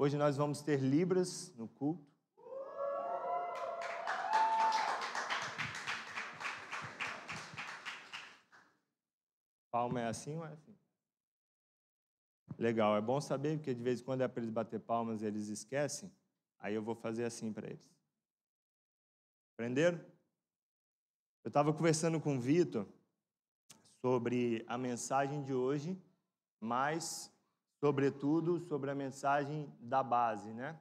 Hoje nós vamos ter Libras no culto. Palma é assim ou é assim? Legal, é bom saber, porque de vez em quando é para eles bater palmas e eles esquecem. Aí eu vou fazer assim para eles. Aprenderam? Eu estava conversando com o Vitor sobre a mensagem de hoje, mas, sobretudo, sobre a mensagem da base, né?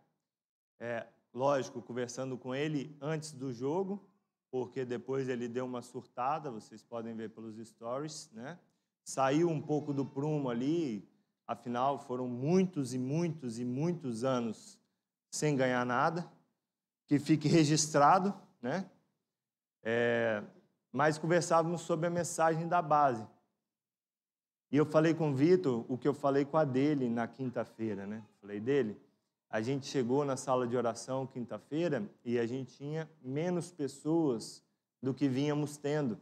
É, lógico, conversando com ele antes do jogo, porque depois ele deu uma surtada, vocês podem ver pelos stories, né? Saiu um pouco do prumo ali, afinal foram muitos e muitos e muitos anos sem ganhar nada, que fique registrado, né? É, mas conversávamos sobre a mensagem da base. E eu falei com o Vitor o que eu falei com a dele na quinta-feira, né? Falei dele. A gente chegou na sala de oração quinta-feira e a gente tinha menos pessoas do que vínhamos tendo.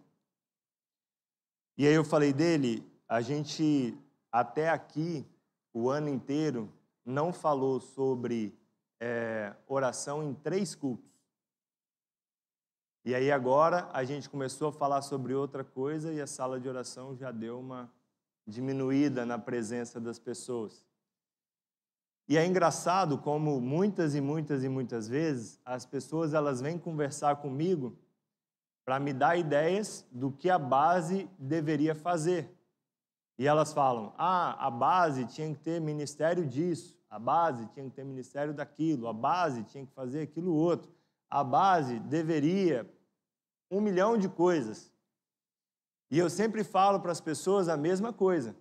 E aí eu falei dele, a gente até aqui, o ano inteiro, não falou sobre é, oração em três cultos. E aí agora a gente começou a falar sobre outra coisa e a sala de oração já deu uma diminuída na presença das pessoas. E é engraçado como muitas e muitas e muitas vezes as pessoas elas vêm conversar comigo para me dar ideias do que a base deveria fazer. E elas falam: "Ah, a base tinha que ter ministério disso, a base tinha que ter ministério daquilo, a base tinha que fazer aquilo outro, a base deveria um milhão de coisas. E eu sempre falo para as pessoas a mesma coisa.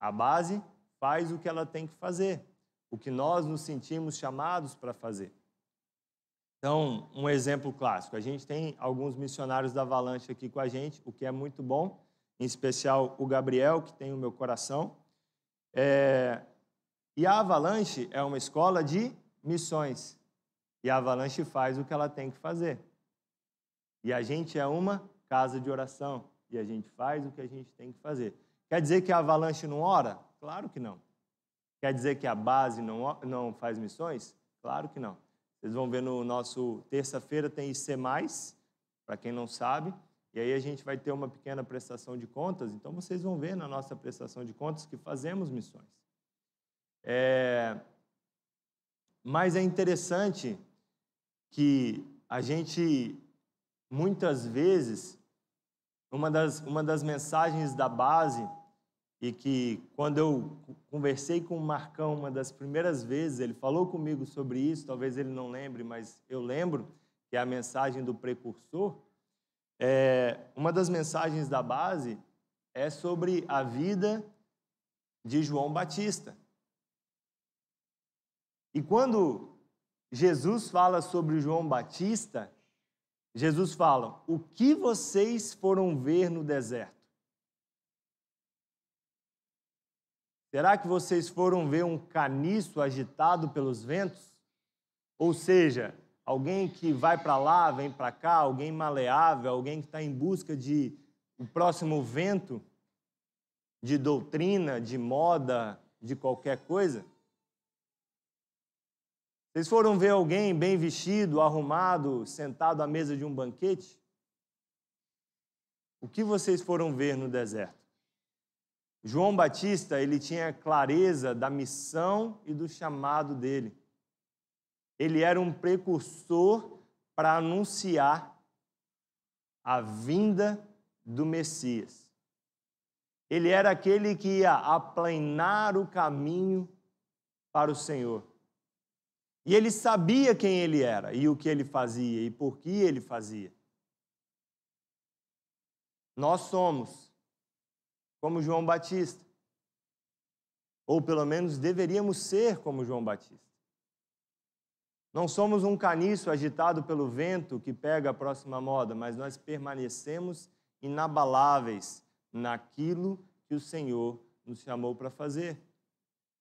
A base faz o que ela tem que fazer, o que nós nos sentimos chamados para fazer. Então, um exemplo clássico: a gente tem alguns missionários da Avalanche aqui com a gente, o que é muito bom, em especial o Gabriel, que tem o meu coração. É... E a Avalanche é uma escola de missões. E a Avalanche faz o que ela tem que fazer. E a gente é uma casa de oração. E a gente faz o que a gente tem que fazer. Quer dizer que a avalanche não ora? Claro que não. Quer dizer que a base não, não faz missões? Claro que não. Vocês vão ver no nosso terça-feira tem IC, para quem não sabe. E aí a gente vai ter uma pequena prestação de contas. Então vocês vão ver na nossa prestação de contas que fazemos missões. É... Mas é interessante que a gente muitas vezes, uma das, uma das mensagens da base, e que quando eu conversei com o Marcão uma das primeiras vezes, ele falou comigo sobre isso, talvez ele não lembre, mas eu lembro, que é a mensagem do precursor. É, uma das mensagens da base é sobre a vida de João Batista. E quando Jesus fala sobre João Batista, Jesus fala: O que vocês foram ver no deserto? Será que vocês foram ver um caniço agitado pelos ventos? Ou seja, alguém que vai para lá, vem para cá, alguém maleável, alguém que está em busca de o próximo vento, de doutrina, de moda, de qualquer coisa? Vocês foram ver alguém bem vestido, arrumado, sentado à mesa de um banquete? O que vocês foram ver no deserto? João Batista, ele tinha clareza da missão e do chamado dele. Ele era um precursor para anunciar a vinda do Messias. Ele era aquele que ia aplanar o caminho para o Senhor. E ele sabia quem ele era e o que ele fazia e por que ele fazia. Nós somos como João Batista. Ou pelo menos deveríamos ser como João Batista. Não somos um caniço agitado pelo vento que pega a próxima moda, mas nós permanecemos inabaláveis naquilo que o Senhor nos chamou para fazer.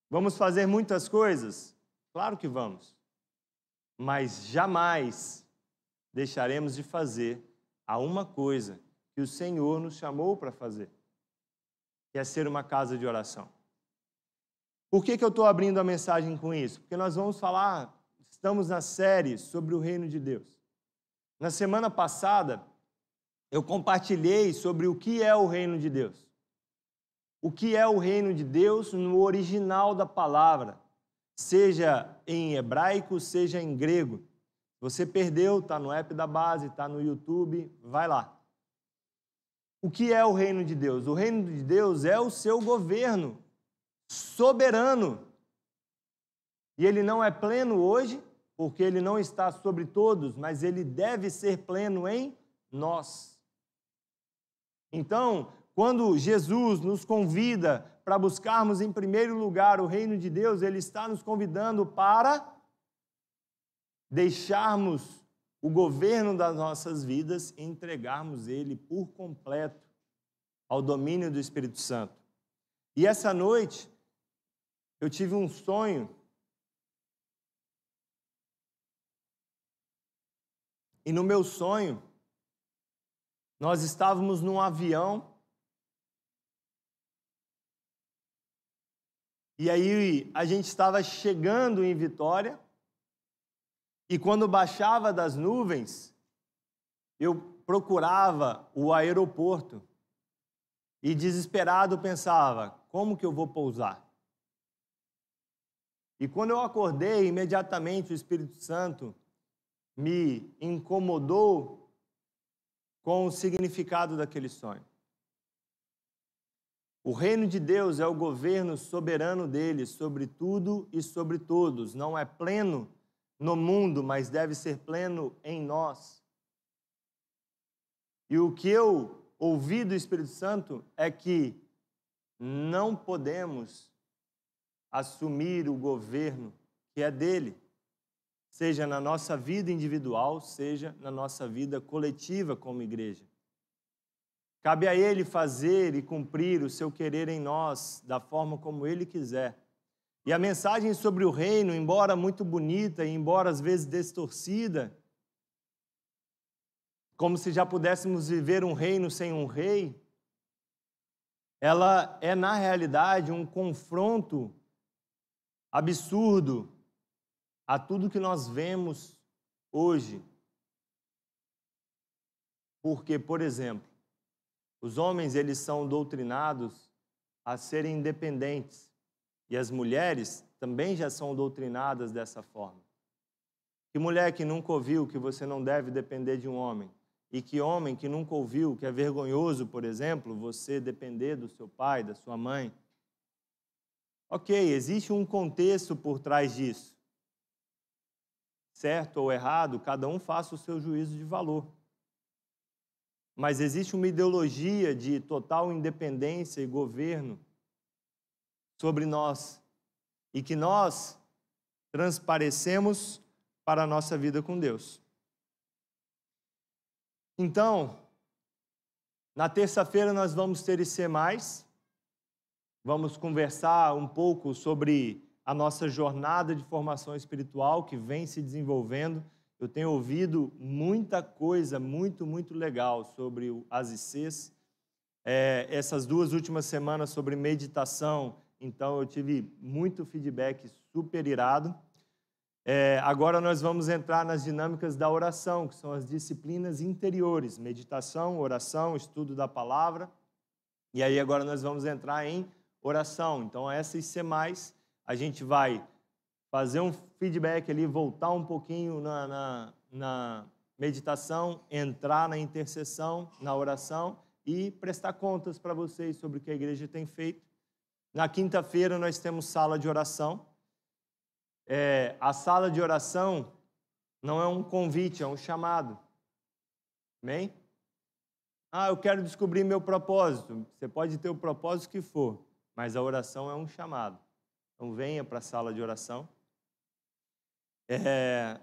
Vamos fazer muitas coisas? Claro que vamos. Mas jamais deixaremos de fazer a uma coisa que o Senhor nos chamou para fazer, que é ser uma casa de oração. Por que, que eu estou abrindo a mensagem com isso? Porque nós vamos falar, estamos na série sobre o reino de Deus. Na semana passada, eu compartilhei sobre o que é o reino de Deus. O que é o reino de Deus no original da palavra, seja em hebraico, seja em grego. Você perdeu, está no app da base, está no YouTube, vai lá. O que é o reino de Deus? O reino de Deus é o seu governo soberano. E ele não é pleno hoje, porque ele não está sobre todos, mas ele deve ser pleno em nós. Então, quando Jesus nos convida para buscarmos em primeiro lugar o reino de Deus, ele está nos convidando para deixarmos o governo das nossas vidas e entregarmos ele por completo ao domínio do Espírito Santo. E essa noite eu tive um sonho E no meu sonho, nós estávamos num avião. E aí a gente estava chegando em Vitória. E quando baixava das nuvens, eu procurava o aeroporto. E desesperado pensava: como que eu vou pousar? E quando eu acordei, imediatamente o Espírito Santo me incomodou com o significado daquele sonho. O reino de Deus é o governo soberano dele sobre tudo e sobre todos. Não é pleno no mundo, mas deve ser pleno em nós. E o que eu ouvi do Espírito Santo é que não podemos assumir o governo que é dele seja na nossa vida individual, seja na nossa vida coletiva como igreja. Cabe a Ele fazer e cumprir o seu querer em nós da forma como Ele quiser. E a mensagem sobre o reino, embora muito bonita e embora às vezes distorcida, como se já pudéssemos viver um reino sem um rei, ela é na realidade um confronto absurdo a tudo que nós vemos hoje. Porque, por exemplo, os homens eles são doutrinados a serem independentes e as mulheres também já são doutrinadas dessa forma. Que mulher que nunca ouviu que você não deve depender de um homem? E que homem que nunca ouviu que é vergonhoso, por exemplo, você depender do seu pai, da sua mãe? Ok, existe um contexto por trás disso certo ou errado, cada um faça o seu juízo de valor. Mas existe uma ideologia de total independência e governo sobre nós e que nós transparecemos para a nossa vida com Deus. Então, na terça-feira nós vamos ter IC+, vamos conversar um pouco sobre a nossa jornada de formação espiritual que vem se desenvolvendo. Eu tenho ouvido muita coisa muito, muito legal sobre as ICs. É, essas duas últimas semanas sobre meditação, então eu tive muito feedback super irado. É, agora nós vamos entrar nas dinâmicas da oração, que são as disciplinas interiores: meditação, oração, estudo da palavra. E aí agora nós vamos entrar em oração. Então, essas IC a gente vai fazer um feedback ali, voltar um pouquinho na, na, na meditação, entrar na intercessão, na oração e prestar contas para vocês sobre o que a igreja tem feito. Na quinta-feira nós temos sala de oração. É, a sala de oração não é um convite, é um chamado. Amém? Ah, eu quero descobrir meu propósito. Você pode ter o propósito que for, mas a oração é um chamado. Então venha para a sala de oração. É...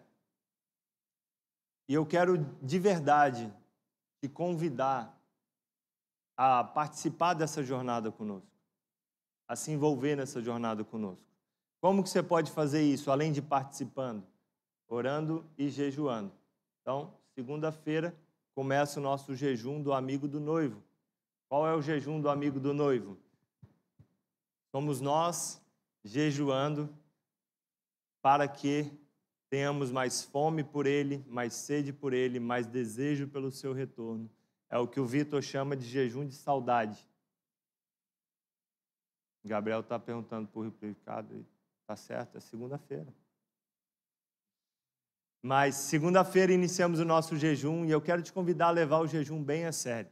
E eu quero de verdade te convidar a participar dessa jornada conosco, a se envolver nessa jornada conosco. Como que você pode fazer isso, além de participando? Orando e jejuando. Então, segunda-feira começa o nosso jejum do amigo do noivo. Qual é o jejum do amigo do noivo? Somos nós jejuando para que tenhamos mais fome por Ele, mais sede por Ele, mais desejo pelo seu retorno. É o que o Vitor chama de jejum de saudade. Gabriel está perguntando por replicado. Está certo, é segunda-feira. Mas segunda-feira iniciamos o nosso jejum e eu quero te convidar a levar o jejum bem a sério.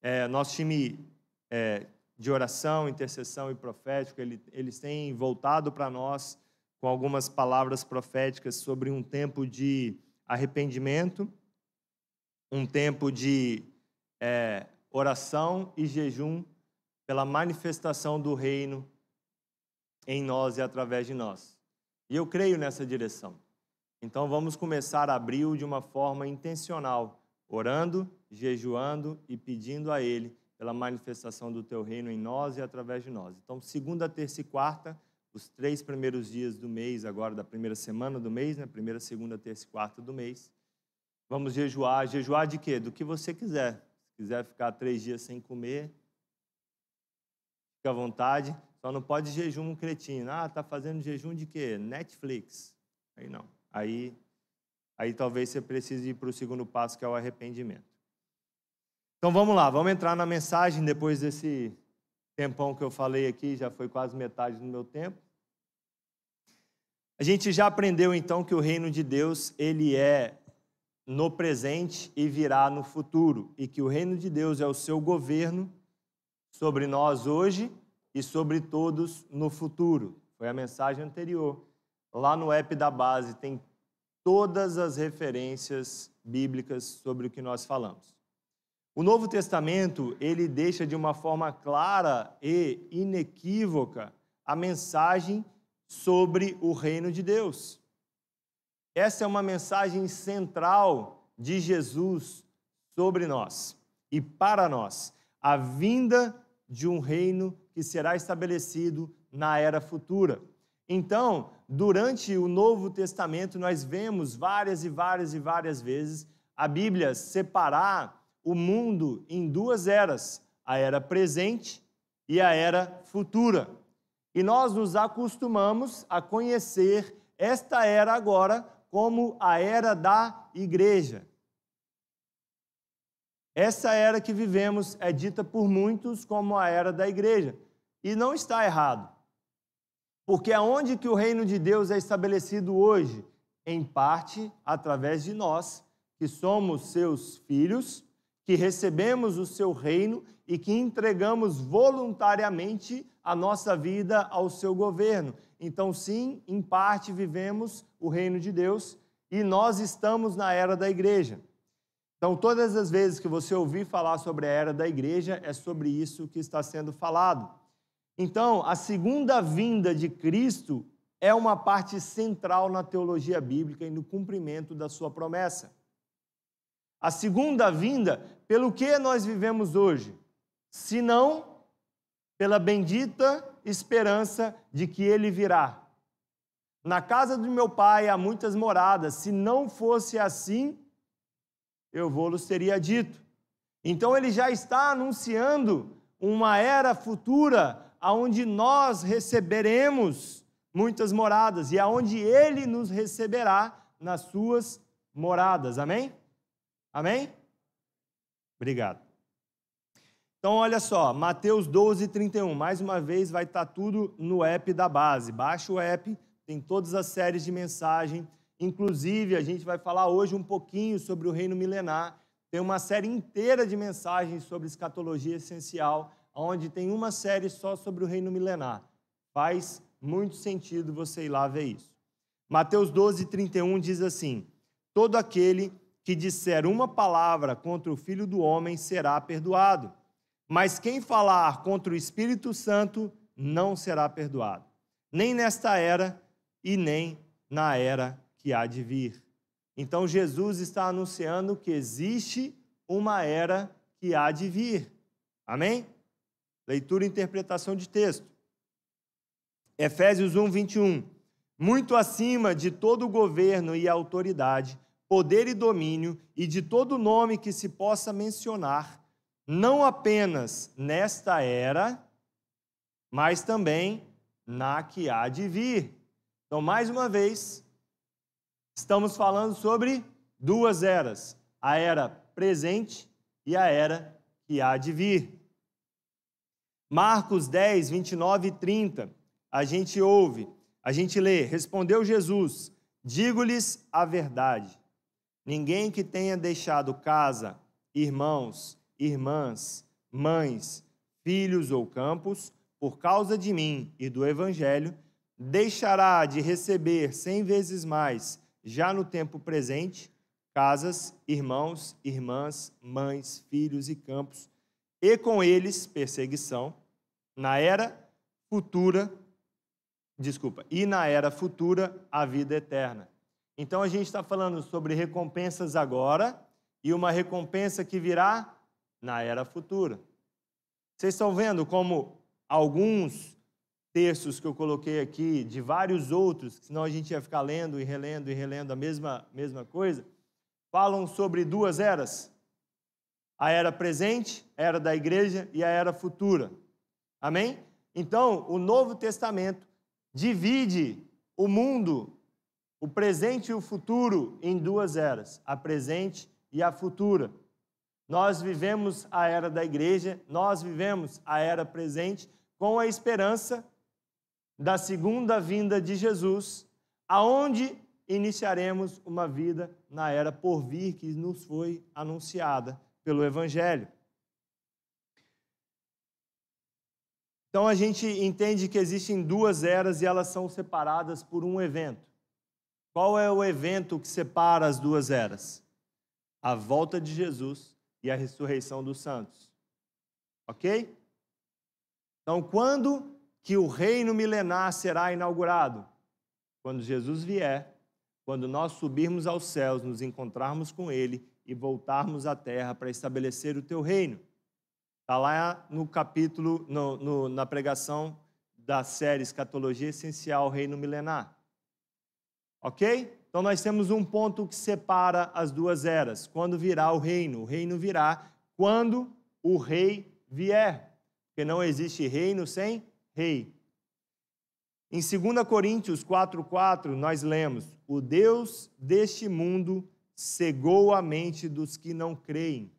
É, nosso time é, de oração, intercessão e profético, ele, eles têm voltado para nós com algumas palavras proféticas sobre um tempo de arrependimento, um tempo de é, oração e jejum pela manifestação do reino em nós e através de nós. E eu creio nessa direção. Então vamos começar abril de uma forma intencional, orando, jejuando e pedindo a Ele pela manifestação do Teu reino em nós e através de nós. Então, segunda, terça e quarta, os três primeiros dias do mês, agora da primeira semana do mês, né? Primeira, segunda, terça e quarta do mês. Vamos jejuar. Jejuar de quê? Do que você quiser. Se quiser ficar três dias sem comer, fica à vontade. Só não pode jejum cretino. Ah, tá fazendo jejum de quê? Netflix. Aí não. Aí, aí talvez você precise ir para o segundo passo, que é o arrependimento. Então vamos lá, vamos entrar na mensagem depois desse tempão que eu falei aqui, já foi quase metade do meu tempo. A gente já aprendeu então que o reino de Deus, ele é no presente e virá no futuro, e que o reino de Deus é o seu governo sobre nós hoje e sobre todos no futuro. Foi a mensagem anterior. Lá no app da base tem todas as referências bíblicas sobre o que nós falamos. O Novo Testamento, ele deixa de uma forma clara e inequívoca a mensagem sobre o reino de Deus. Essa é uma mensagem central de Jesus sobre nós e para nós, a vinda de um reino que será estabelecido na era futura. Então, durante o Novo Testamento, nós vemos várias e várias e várias vezes a Bíblia separar o mundo em duas eras, a era presente e a era futura. E nós nos acostumamos a conhecer esta era agora como a era da igreja. Essa era que vivemos é dita por muitos como a era da igreja. E não está errado. Porque aonde que o reino de Deus é estabelecido hoje? Em parte através de nós, que somos seus filhos, que recebemos o seu reino e que entregamos voluntariamente a nossa vida ao seu governo. Então, sim, em parte vivemos o reino de Deus e nós estamos na era da igreja. Então, todas as vezes que você ouvir falar sobre a era da igreja, é sobre isso que está sendo falado. Então, a segunda vinda de Cristo é uma parte central na teologia bíblica e no cumprimento da sua promessa. A segunda vinda, pelo que nós vivemos hoje? Se não pela bendita esperança de que ele virá. Na casa do meu pai há muitas moradas, se não fosse assim, eu vou-lhes teria dito. Então ele já está anunciando uma era futura aonde nós receberemos muitas moradas e aonde ele nos receberá nas suas moradas. Amém? Amém? Obrigado. Então, olha só, Mateus 12, 31. Mais uma vez, vai estar tudo no app da base. Baixa o app, tem todas as séries de mensagem. Inclusive, a gente vai falar hoje um pouquinho sobre o reino milenar. Tem uma série inteira de mensagens sobre escatologia essencial onde tem uma série só sobre o reino milenar. Faz muito sentido você ir lá ver isso. Mateus 12, 31 diz assim: Todo aquele que disser uma palavra contra o Filho do Homem será perdoado, mas quem falar contra o Espírito Santo não será perdoado, nem nesta era e nem na era que há de vir. Então Jesus está anunciando que existe uma era que há de vir. Amém? Leitura e interpretação de texto. Efésios 1, 21. Muito acima de todo governo e autoridade, poder e domínio, e de todo nome que se possa mencionar, não apenas nesta era, mas também na que há de vir. Então, mais uma vez, estamos falando sobre duas eras: a era presente e a era que há de vir. Marcos 10, 29 e 30, a gente ouve, a gente lê: Respondeu Jesus: Digo-lhes a verdade. Ninguém que tenha deixado casa, irmãos, irmãs, mães, filhos ou campos, por causa de mim e do Evangelho, deixará de receber cem vezes mais, já no tempo presente, casas, irmãos, irmãs, mães, filhos e campos, e com eles perseguição, na era futura, desculpa, e na era futura a vida eterna. Então a gente está falando sobre recompensas agora e uma recompensa que virá na era futura. Vocês estão vendo como alguns textos que eu coloquei aqui, de vários outros, senão a gente ia ficar lendo e relendo e relendo a mesma, mesma coisa, falam sobre duas eras: a era presente, a era da igreja e a era futura. Amém? Então, o Novo Testamento divide o mundo, o presente e o futuro, em duas eras: a presente e a futura. Nós vivemos a era da igreja, nós vivemos a era presente com a esperança da segunda vinda de Jesus, aonde iniciaremos uma vida na era por vir que nos foi anunciada pelo evangelho. Então a gente entende que existem duas eras e elas são separadas por um evento. Qual é o evento que separa as duas eras? A volta de Jesus e a ressurreição dos santos. Ok? Então, quando que o reino milenar será inaugurado? Quando Jesus vier, quando nós subirmos aos céus, nos encontrarmos com Ele e voltarmos à terra para estabelecer o teu reino. Está lá no capítulo, no, no, na pregação da série Escatologia Essencial, Reino Milenar. Ok? Então nós temos um ponto que separa as duas eras. Quando virá o reino? O reino virá quando o rei vier. Porque não existe reino sem rei. Em 2 Coríntios 4,4, nós lemos: O Deus deste mundo cegou a mente dos que não creem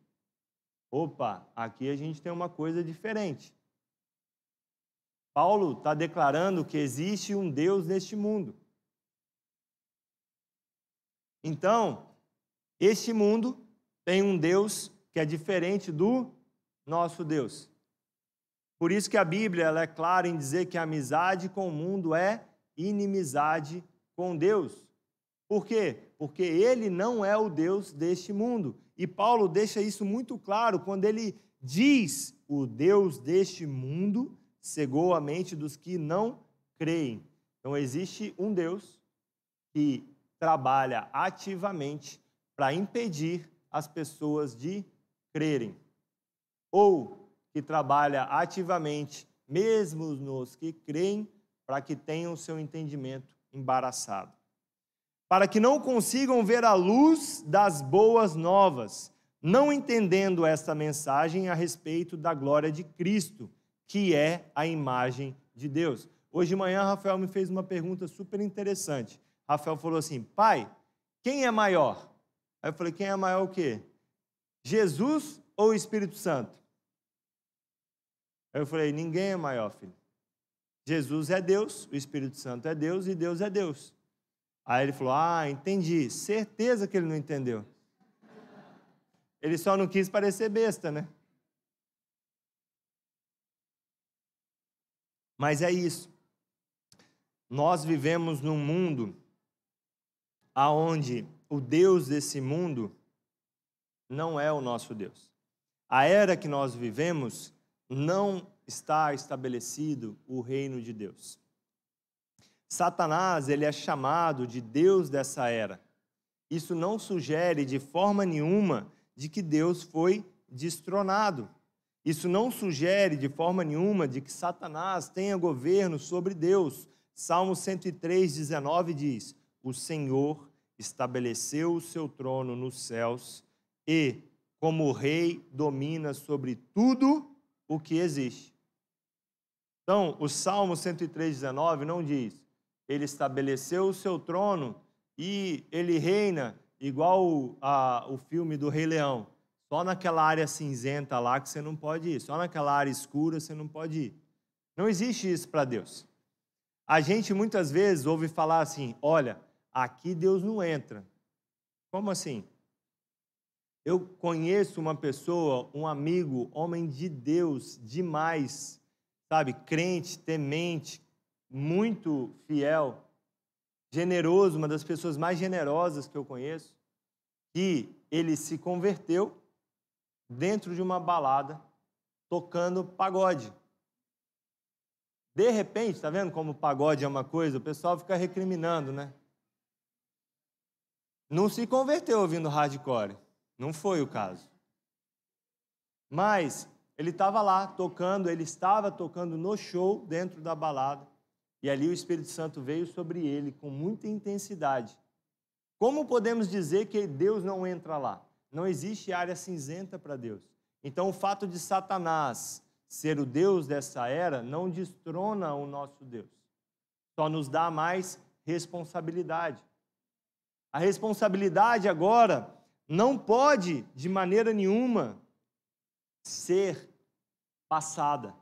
Opa, aqui a gente tem uma coisa diferente. Paulo está declarando que existe um Deus neste mundo. Então, este mundo tem um Deus que é diferente do nosso Deus. Por isso que a Bíblia ela é clara em dizer que a amizade com o mundo é inimizade com Deus. Por quê? Porque ele não é o Deus deste mundo. E Paulo deixa isso muito claro quando ele diz: o Deus deste mundo cegou a mente dos que não creem. Então, existe um Deus que trabalha ativamente para impedir as pessoas de crerem, ou que trabalha ativamente, mesmo nos que creem, para que tenham seu entendimento embaraçado para que não consigam ver a luz das boas novas, não entendendo esta mensagem a respeito da glória de Cristo, que é a imagem de Deus. Hoje de manhã, Rafael me fez uma pergunta super interessante. Rafael falou assim: Pai, quem é maior? Aí eu falei: Quem é maior o quê? Jesus ou o Espírito Santo? Aí eu falei: Ninguém é maior, filho. Jesus é Deus, o Espírito Santo é Deus e Deus é Deus. Aí ele falou: Ah, entendi. Certeza que ele não entendeu. Ele só não quis parecer besta, né? Mas é isso. Nós vivemos num mundo aonde o Deus desse mundo não é o nosso Deus. A era que nós vivemos não está estabelecido o reino de Deus. Satanás, ele é chamado de Deus dessa era. Isso não sugere de forma nenhuma de que Deus foi destronado. Isso não sugere de forma nenhuma de que Satanás tenha governo sobre Deus. Salmo 103, 19 diz: O Senhor estabeleceu o seu trono nos céus e, como rei, domina sobre tudo o que existe. Então, o Salmo 103,19 não diz, ele estabeleceu o seu trono e ele reina igual a, o filme do Rei Leão. Só naquela área cinzenta lá que você não pode ir, só naquela área escura você não pode ir. Não existe isso para Deus. A gente muitas vezes ouve falar assim: olha, aqui Deus não entra. Como assim? Eu conheço uma pessoa, um amigo, homem de Deus demais, sabe, crente, temente, muito fiel, generoso, uma das pessoas mais generosas que eu conheço, que ele se converteu dentro de uma balada tocando pagode. De repente, tá vendo como pagode é uma coisa? O pessoal fica recriminando, né? Não se converteu ouvindo hardcore. Não foi o caso. Mas ele estava lá tocando, ele estava tocando no show dentro da balada, e ali o Espírito Santo veio sobre ele com muita intensidade. Como podemos dizer que Deus não entra lá? Não existe área cinzenta para Deus. Então, o fato de Satanás ser o Deus dessa era não destrona o nosso Deus, só nos dá mais responsabilidade. A responsabilidade agora não pode, de maneira nenhuma, ser passada.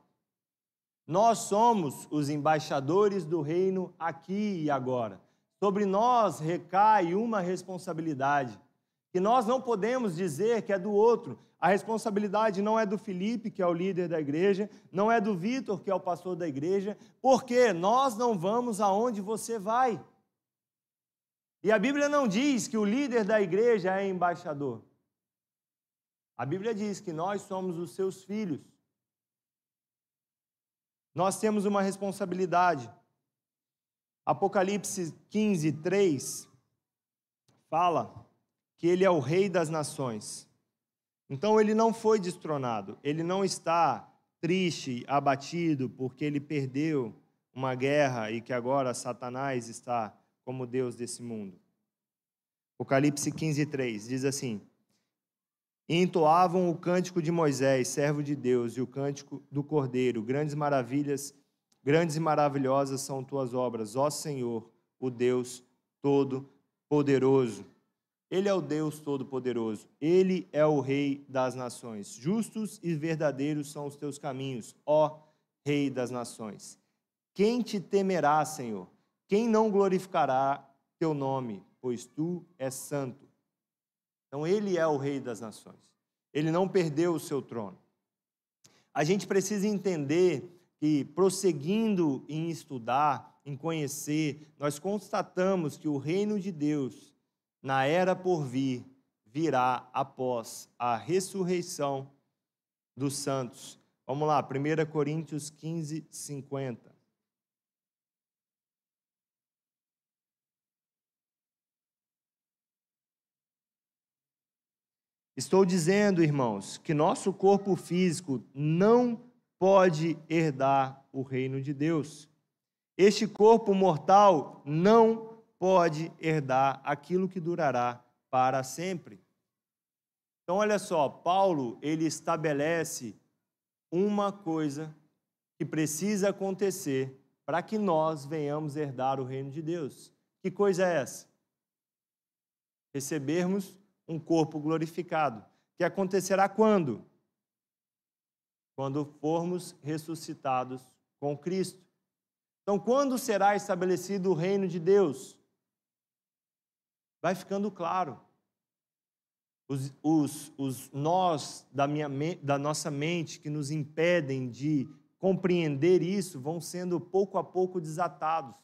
Nós somos os embaixadores do reino aqui e agora. Sobre nós recai uma responsabilidade que nós não podemos dizer que é do outro. A responsabilidade não é do Felipe, que é o líder da igreja, não é do Vitor, que é o pastor da igreja, porque nós não vamos aonde você vai. E a Bíblia não diz que o líder da igreja é embaixador. A Bíblia diz que nós somos os seus filhos. Nós temos uma responsabilidade. Apocalipse 15, 3 fala que ele é o rei das nações. Então ele não foi destronado, ele não está triste, abatido, porque ele perdeu uma guerra e que agora Satanás está como Deus desse mundo. Apocalipse 15, 3 diz assim: e entoavam o cântico de Moisés, servo de Deus, e o cântico do Cordeiro. Grandes maravilhas, grandes e maravilhosas são tuas obras, ó Senhor, o Deus Todo-Poderoso. Ele é o Deus Todo-Poderoso. Ele é o Rei das nações. Justos e verdadeiros são os teus caminhos, ó Rei das nações. Quem te temerá, Senhor? Quem não glorificará teu nome? Pois tu és santo. Então, ele é o rei das nações. Ele não perdeu o seu trono. A gente precisa entender que, prosseguindo em estudar, em conhecer, nós constatamos que o reino de Deus, na era por vir, virá após a ressurreição dos santos. Vamos lá, 1 Coríntios 15, 50. Estou dizendo, irmãos, que nosso corpo físico não pode herdar o reino de Deus. Este corpo mortal não pode herdar aquilo que durará para sempre. Então, olha só, Paulo, ele estabelece uma coisa que precisa acontecer para que nós venhamos herdar o reino de Deus. Que coisa é essa? Recebermos um corpo glorificado, que acontecerá quando? Quando formos ressuscitados com Cristo. Então, quando será estabelecido o reino de Deus? Vai ficando claro. Os, os, os nós da, minha, da nossa mente que nos impedem de compreender isso vão sendo pouco a pouco desatados.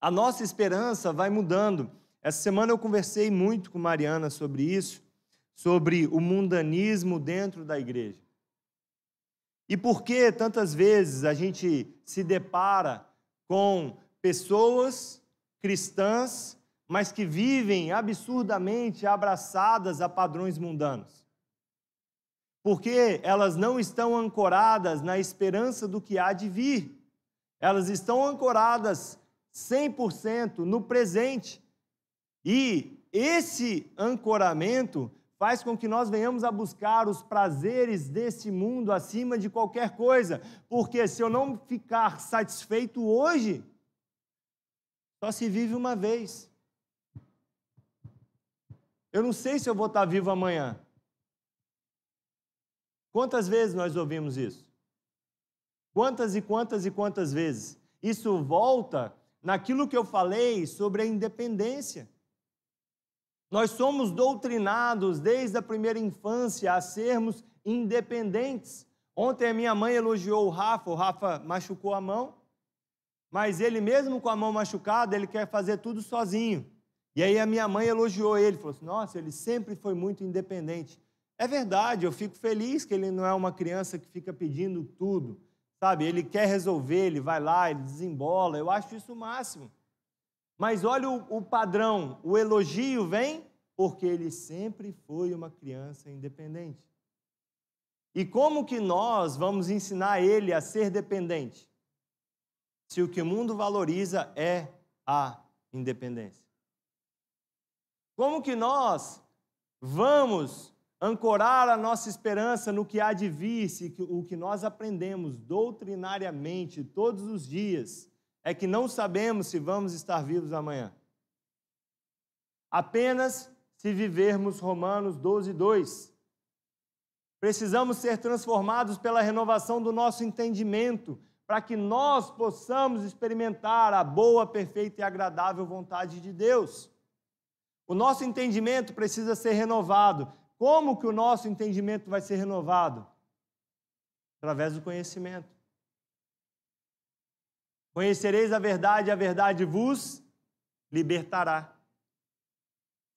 A nossa esperança vai mudando. Essa semana eu conversei muito com Mariana sobre isso, sobre o mundanismo dentro da igreja. E por que tantas vezes a gente se depara com pessoas cristãs, mas que vivem absurdamente abraçadas a padrões mundanos? Porque elas não estão ancoradas na esperança do que há de vir. Elas estão ancoradas 100% no presente e esse ancoramento faz com que nós venhamos a buscar os prazeres deste mundo acima de qualquer coisa, porque se eu não ficar satisfeito hoje, só se vive uma vez. Eu não sei se eu vou estar vivo amanhã. Quantas vezes nós ouvimos isso? Quantas e quantas e quantas vezes? Isso volta naquilo que eu falei sobre a independência. Nós somos doutrinados desde a primeira infância a sermos independentes. Ontem a minha mãe elogiou o Rafa, o Rafa machucou a mão, mas ele mesmo com a mão machucada, ele quer fazer tudo sozinho. E aí a minha mãe elogiou ele, falou assim: "Nossa, ele sempre foi muito independente". É verdade, eu fico feliz que ele não é uma criança que fica pedindo tudo, sabe? Ele quer resolver, ele vai lá, ele desembola. Eu acho isso o máximo. Mas olha o, o padrão: o elogio vem porque ele sempre foi uma criança independente. E como que nós vamos ensinar ele a ser dependente? Se o que o mundo valoriza é a independência. Como que nós vamos ancorar a nossa esperança no que há de vir, se o que nós aprendemos doutrinariamente todos os dias é que não sabemos se vamos estar vivos amanhã. Apenas se vivermos Romanos 12, 2. Precisamos ser transformados pela renovação do nosso entendimento, para que nós possamos experimentar a boa, perfeita e agradável vontade de Deus. O nosso entendimento precisa ser renovado. Como que o nosso entendimento vai ser renovado? Através do conhecimento. Conhecereis a verdade, a verdade vos libertará.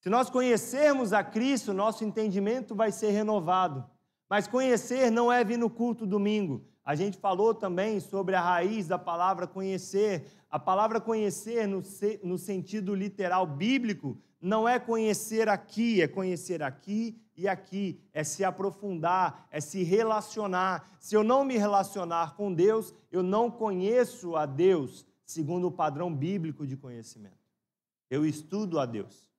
Se nós conhecermos a Cristo, nosso entendimento vai ser renovado. Mas conhecer não é vir no culto domingo. A gente falou também sobre a raiz da palavra conhecer. A palavra conhecer, no, no sentido literal bíblico, não é conhecer aqui, é conhecer aqui e aqui, é se aprofundar, é se relacionar. Se eu não me relacionar com Deus, eu não conheço a Deus segundo o padrão bíblico de conhecimento. Eu estudo a Deus.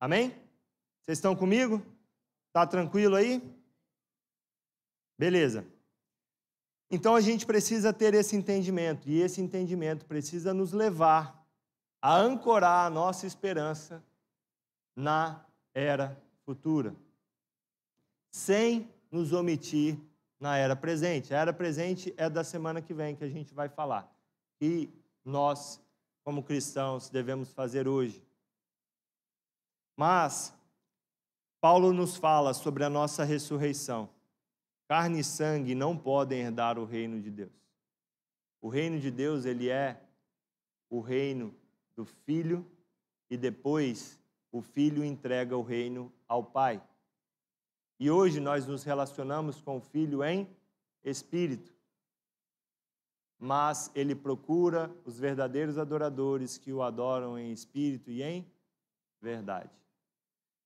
Amém? Vocês estão comigo? Tá tranquilo aí? Beleza. Então a gente precisa ter esse entendimento, e esse entendimento precisa nos levar a ancorar a nossa esperança na era futura, sem nos omitir na era presente. A era presente é da semana que vem que a gente vai falar. E nós, como cristãos, devemos fazer hoje. Mas Paulo nos fala sobre a nossa ressurreição. Carne e sangue não podem herdar o reino de Deus. O reino de Deus, ele é o reino do filho e depois o filho entrega o reino ao pai. E hoje nós nos relacionamos com o filho em espírito. Mas ele procura os verdadeiros adoradores que o adoram em espírito e em verdade.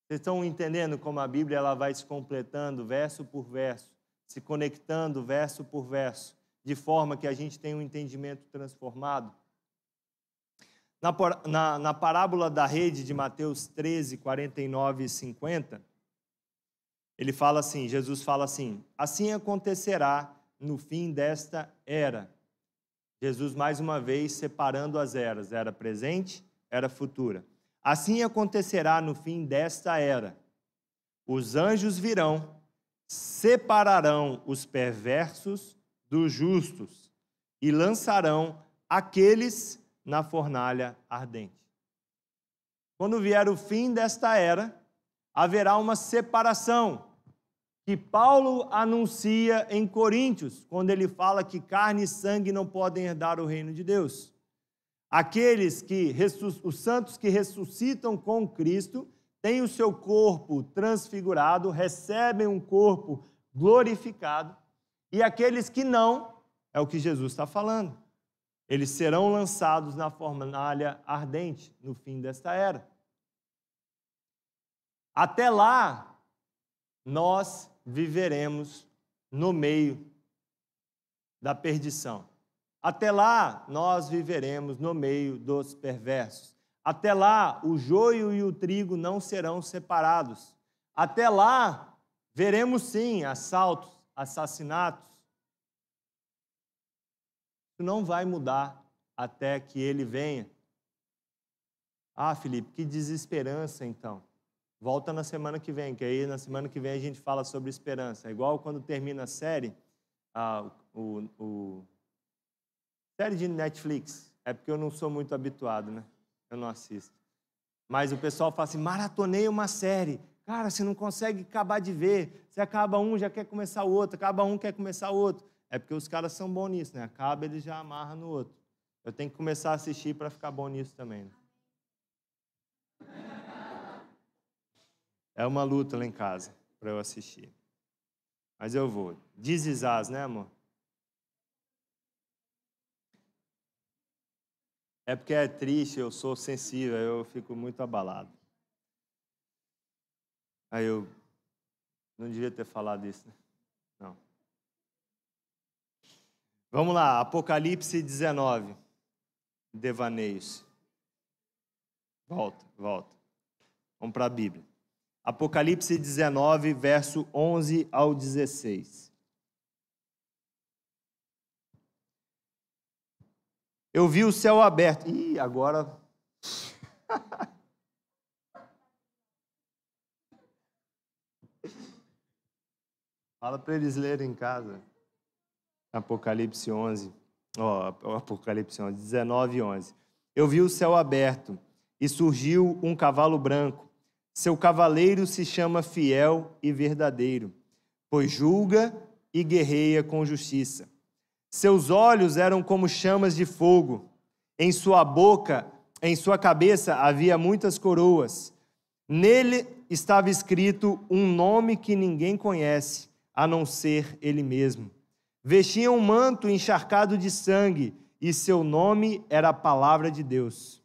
Vocês estão entendendo como a Bíblia ela vai se completando verso por verso, se conectando verso por verso, de forma que a gente tenha um entendimento transformado? Na, na, na parábola da rede de Mateus 13, 49 e 50, ele fala assim: Jesus fala assim: assim acontecerá no fim desta era. Jesus, mais uma vez, separando as eras, era presente, era futura. Assim acontecerá no fim desta era. Os anjos virão, separarão os perversos dos justos e lançarão aqueles na fornalha ardente. Quando vier o fim desta era, haverá uma separação que Paulo anuncia em Coríntios, quando ele fala que carne e sangue não podem herdar o reino de Deus. Aqueles que os santos que ressuscitam com Cristo têm o seu corpo transfigurado, recebem um corpo glorificado, e aqueles que não, é o que Jesus está falando. Eles serão lançados na fornalha ardente no fim desta era. Até lá, nós viveremos no meio da perdição. Até lá, nós viveremos no meio dos perversos. Até lá, o joio e o trigo não serão separados. Até lá, veremos sim assaltos, assassinatos. Não vai mudar até que ele venha. Ah, Felipe, que desesperança então. Volta na semana que vem, que aí na semana que vem a gente fala sobre esperança. É igual quando termina a série, ah, o, o, série de Netflix. É porque eu não sou muito habituado, né? Eu não assisto. Mas o pessoal fala assim: maratonei uma série. Cara, você não consegue acabar de ver. Você acaba um, já quer começar o outro. Acaba um, quer começar o outro. É porque os caras são bons nisso, né? Acaba, ele já amarra no outro. Eu tenho que começar a assistir para ficar bom nisso também. Né? É uma luta lá em casa para eu assistir. Mas eu vou. Dizizás, né, amor? É porque é triste, eu sou sensível, eu fico muito abalado. Aí eu não devia ter falado isso, né? Não. Vamos lá, Apocalipse 19. Devaneios. Volta, volta. Vamos para a Bíblia. Apocalipse 19, verso 11 ao 16. Eu vi o céu aberto. Ih, agora. Fala para eles lerem em casa. Apocalipse 11. Ó, oh, Apocalipse 11, 19 e 11. Eu vi o céu aberto e surgiu um cavalo branco. Seu cavaleiro se chama Fiel e Verdadeiro, pois julga e guerreia com justiça. Seus olhos eram como chamas de fogo. Em sua boca, em sua cabeça havia muitas coroas. Nele estava escrito um nome que ninguém conhece, a não ser ele mesmo. Vestia um manto encharcado de sangue, e seu nome era a palavra de Deus.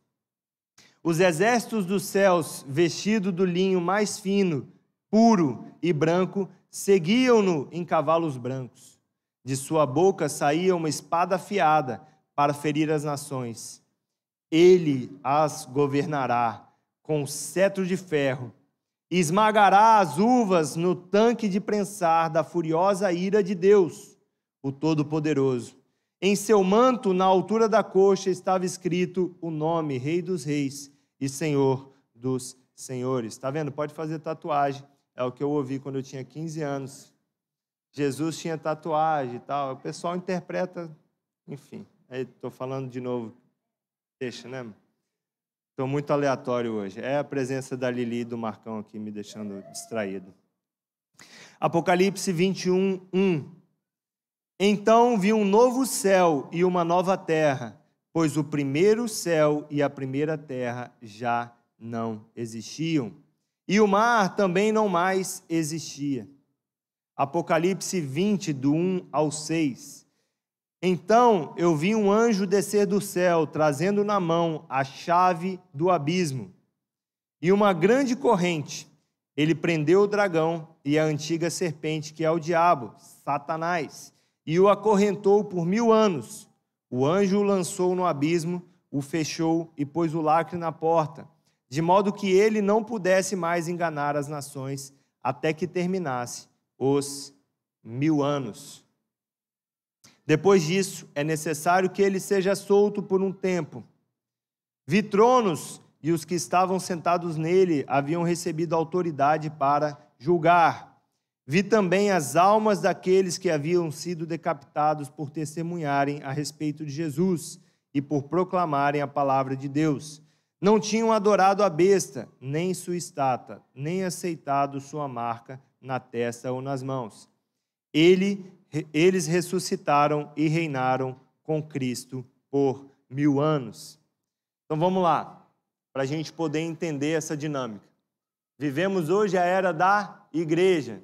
Os exércitos dos céus, vestidos do linho mais fino, puro e branco, seguiam-no em cavalos brancos. De sua boca saía uma espada afiada para ferir as nações. Ele as governará com cetro de ferro e esmagará as uvas no tanque de prensar da furiosa ira de Deus, o Todo-Poderoso. Em seu manto, na altura da coxa, estava escrito o nome Rei dos Reis e Senhor dos Senhores. Está vendo? Pode fazer tatuagem. É o que eu ouvi quando eu tinha 15 anos. Jesus tinha tatuagem e tal. O pessoal interpreta, enfim. Estou falando de novo. Deixa, né? Estou muito aleatório hoje. É a presença da Lili e do Marcão aqui me deixando distraído. Apocalipse 21, 1. Então vi um novo céu e uma nova terra, pois o primeiro céu e a primeira terra já não existiam. E o mar também não mais existia. Apocalipse 20, do 1 ao 6. Então eu vi um anjo descer do céu, trazendo na mão a chave do abismo e uma grande corrente. Ele prendeu o dragão e a antiga serpente, que é o diabo, Satanás, e o acorrentou por mil anos. O anjo o lançou no abismo, o fechou e pôs o lacre na porta, de modo que ele não pudesse mais enganar as nações, até que terminasse os mil anos. Depois disso, é necessário que ele seja solto por um tempo. Vi tronos e os que estavam sentados nele haviam recebido autoridade para julgar. Vi também as almas daqueles que haviam sido decapitados por testemunharem a respeito de Jesus e por proclamarem a palavra de Deus. Não tinham adorado a besta, nem sua estátua, nem aceitado sua marca na testa ou nas mãos. Ele, eles ressuscitaram e reinaram com Cristo por mil anos. Então vamos lá, para a gente poder entender essa dinâmica. Vivemos hoje a era da igreja.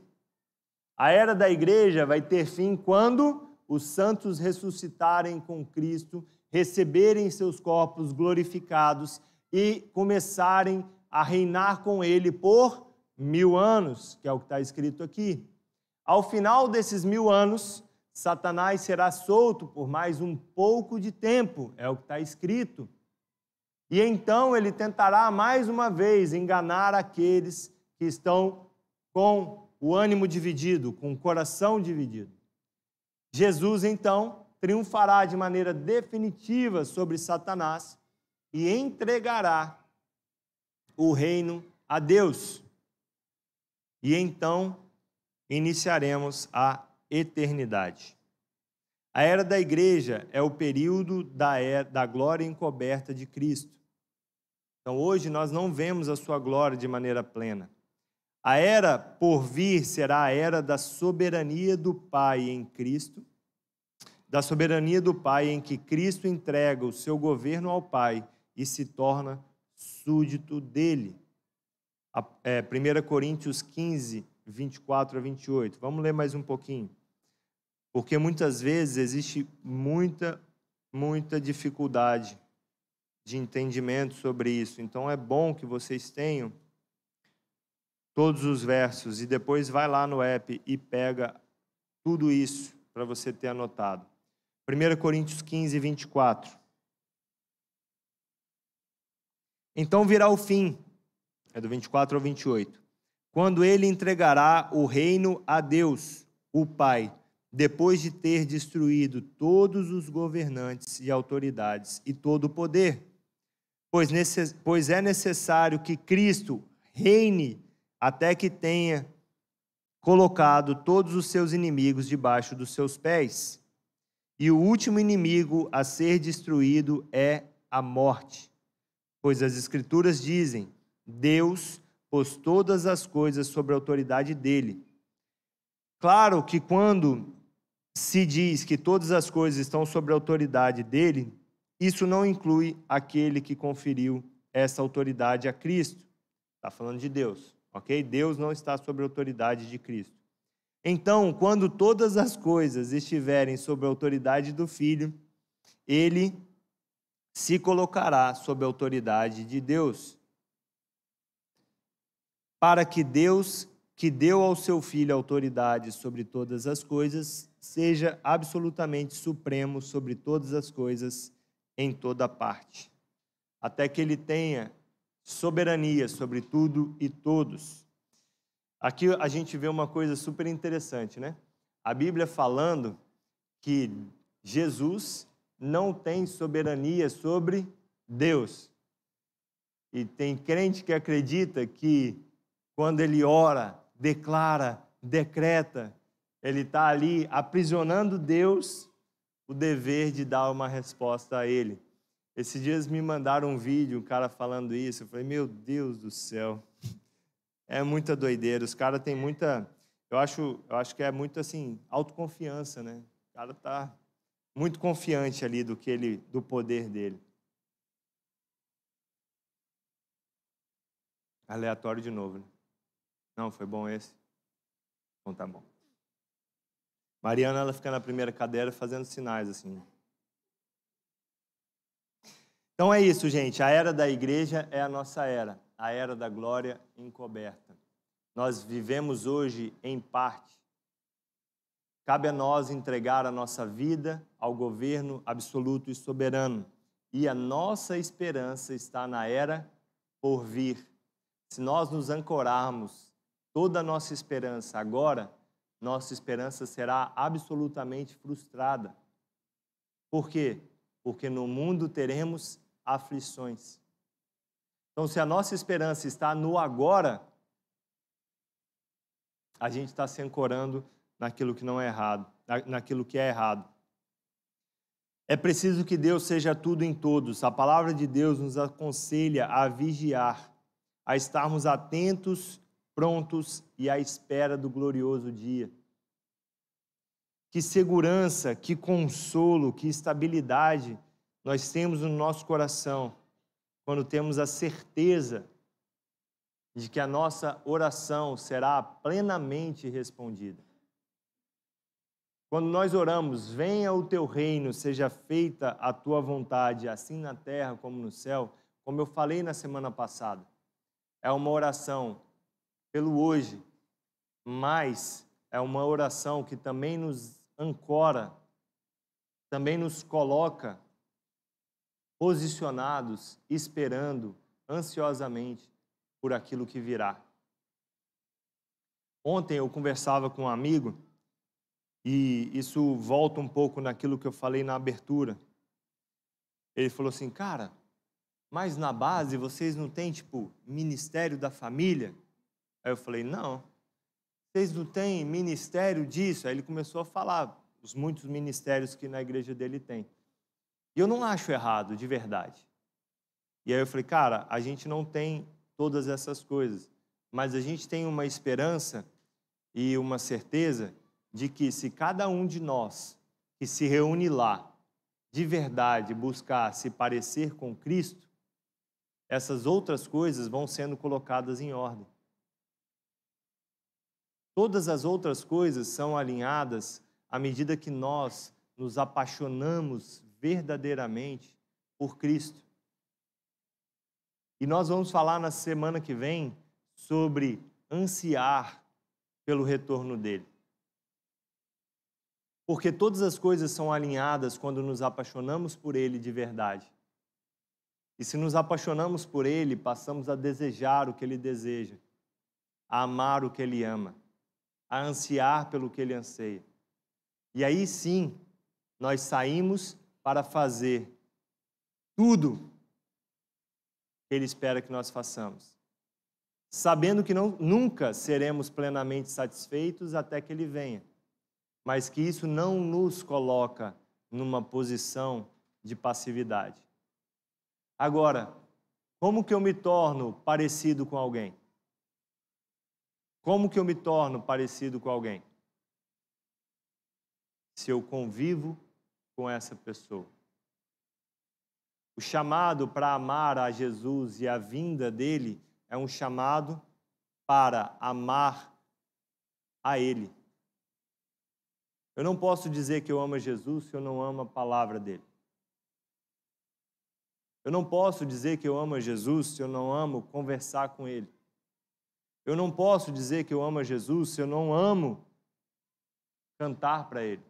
A era da igreja vai ter fim quando os santos ressuscitarem com Cristo, receberem seus corpos glorificados e começarem a reinar com Ele por mil anos, que é o que está escrito aqui. Ao final desses mil anos, Satanás será solto por mais um pouco de tempo, é o que está escrito. E então ele tentará mais uma vez enganar aqueles que estão com o ânimo dividido, com o coração dividido. Jesus, então, triunfará de maneira definitiva sobre Satanás e entregará o reino a Deus. E então iniciaremos a eternidade. A era da igreja é o período da, era, da glória encoberta de Cristo. Então, hoje nós não vemos a sua glória de maneira plena. A era por vir será a era da soberania do Pai em Cristo, da soberania do Pai em que Cristo entrega o seu governo ao Pai e se torna súdito dele. É, 1 Coríntios 15, 24 a 28. Vamos ler mais um pouquinho. Porque muitas vezes existe muita, muita dificuldade de entendimento sobre isso. Então é bom que vocês tenham todos os versos e depois vai lá no app e pega tudo isso para você ter anotado. 1 Coríntios 15, 24. Então virá o fim, é do 24 ao 28, quando ele entregará o reino a Deus, o Pai, depois de ter destruído todos os governantes e autoridades e todo o poder pois, pois é necessário que Cristo reine até que tenha colocado todos os seus inimigos debaixo dos seus pés. E o último inimigo a ser destruído é a morte. Pois as Escrituras dizem: Deus pôs todas as coisas sob a autoridade dele. Claro que quando se diz que todas as coisas estão sob a autoridade dele, isso não inclui aquele que conferiu essa autoridade a Cristo. Está falando de Deus, ok? Deus não está sob a autoridade de Cristo. Então, quando todas as coisas estiverem sob a autoridade do Filho, ele se colocará sob a autoridade de Deus. Para que Deus, que deu ao seu Filho autoridade sobre todas as coisas, seja absolutamente supremo sobre todas as coisas em toda parte, até que ele tenha soberania sobre tudo e todos. Aqui a gente vê uma coisa super interessante, né? A Bíblia falando que Jesus não tem soberania sobre Deus. E tem crente que acredita que quando ele ora, declara, decreta, ele está ali aprisionando Deus o dever de dar uma resposta a ele. Esses dias me mandaram um vídeo, um cara falando isso. Eu falei, meu Deus do céu. É muita doideira. Os caras têm muita. Eu acho, eu acho que é muito assim, autoconfiança, né? O cara tá muito confiante ali do que ele, do poder dele. Aleatório de novo, né? Não, foi bom esse? Então tá bom. Mariana, ela fica na primeira cadeira fazendo sinais assim. Então é isso, gente. A era da igreja é a nossa era, a era da glória encoberta. Nós vivemos hoje em parte. Cabe a nós entregar a nossa vida ao governo absoluto e soberano. E a nossa esperança está na era por vir. Se nós nos ancorarmos toda a nossa esperança agora, nossa esperança será absolutamente frustrada. Por quê? Porque no mundo teremos aflições. Então, se a nossa esperança está no agora, a gente está se ancorando naquilo que não é errado, naquilo que é errado. É preciso que Deus seja tudo em todos. A palavra de Deus nos aconselha a vigiar, a estarmos atentos prontos e à espera do glorioso dia. Que segurança, que consolo, que estabilidade nós temos no nosso coração quando temos a certeza de que a nossa oração será plenamente respondida. Quando nós oramos, venha o teu reino, seja feita a tua vontade, assim na terra como no céu, como eu falei na semana passada, é uma oração pelo hoje, mas é uma oração que também nos ancora, também nos coloca posicionados, esperando ansiosamente por aquilo que virá. Ontem eu conversava com um amigo e isso volta um pouco naquilo que eu falei na abertura. Ele falou assim, cara, mas na base vocês não têm, tipo, ministério da família? Aí eu falei, não. Vocês não têm ministério disso? Aí ele começou a falar os muitos ministérios que na igreja dele tem. E eu não acho errado, de verdade. E aí eu falei, cara, a gente não tem todas essas coisas, mas a gente tem uma esperança e uma certeza de que se cada um de nós que se reúne lá, de verdade, buscar se parecer com Cristo, essas outras coisas vão sendo colocadas em ordem. Todas as outras coisas são alinhadas à medida que nós nos apaixonamos verdadeiramente por Cristo. E nós vamos falar na semana que vem sobre ansiar pelo retorno dele. Porque todas as coisas são alinhadas quando nos apaixonamos por ele de verdade. E se nos apaixonamos por ele, passamos a desejar o que ele deseja, a amar o que ele ama, a ansiar pelo que ele anseia. E aí sim, nós saímos para fazer tudo que ele espera que nós façamos, sabendo que não, nunca seremos plenamente satisfeitos até que ele venha, mas que isso não nos coloca numa posição de passividade. Agora, como que eu me torno parecido com alguém? Como que eu me torno parecido com alguém? Se eu convivo com essa pessoa. O chamado para amar a Jesus e a vinda dele é um chamado para amar a Ele. Eu não posso dizer que eu amo Jesus se eu não amo a palavra dele. Eu não posso dizer que eu amo Jesus se eu não amo conversar com Ele. Eu não posso dizer que eu amo Jesus se eu não amo cantar para Ele.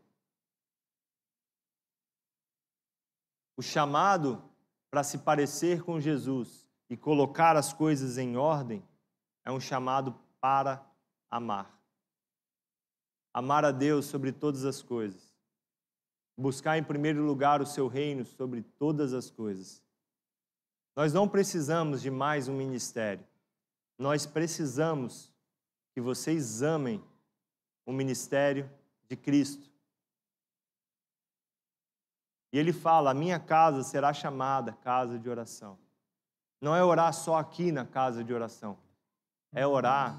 O chamado para se parecer com Jesus e colocar as coisas em ordem é um chamado para amar. Amar a Deus sobre todas as coisas. Buscar em primeiro lugar o seu reino sobre todas as coisas. Nós não precisamos de mais um ministério. Nós precisamos que vocês amem o ministério de Cristo. E ele fala: A minha casa será chamada casa de oração. Não é orar só aqui na casa de oração, é orar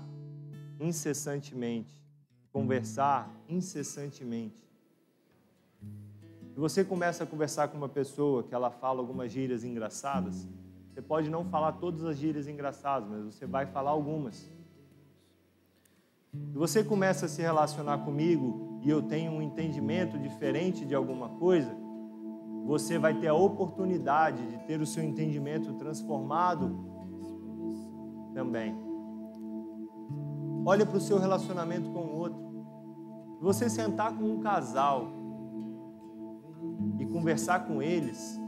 incessantemente, conversar incessantemente. Se você começa a conversar com uma pessoa que ela fala algumas gírias engraçadas, você pode não falar todas as gírias engraçadas, mas você vai falar algumas. Se você começa a se relacionar comigo e eu tenho um entendimento diferente de alguma coisa, você vai ter a oportunidade de ter o seu entendimento transformado também. Olha para o seu relacionamento com o outro. Você sentar com um casal e conversar com eles,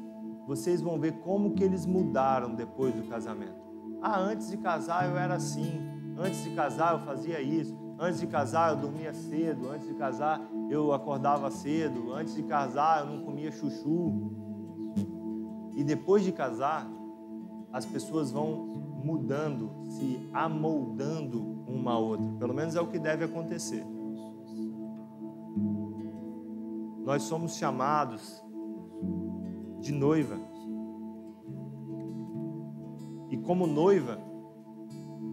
vocês vão ver como que eles mudaram depois do casamento. Ah, antes de casar eu era assim, antes de casar eu fazia isso, antes de casar eu dormia cedo, antes de casar eu acordava cedo, antes de casar eu não comia chuchu. E depois de casar, as pessoas vão mudando, se amoldando uma a outra. Pelo menos é o que deve acontecer. Nós somos chamados de noiva. E como noiva,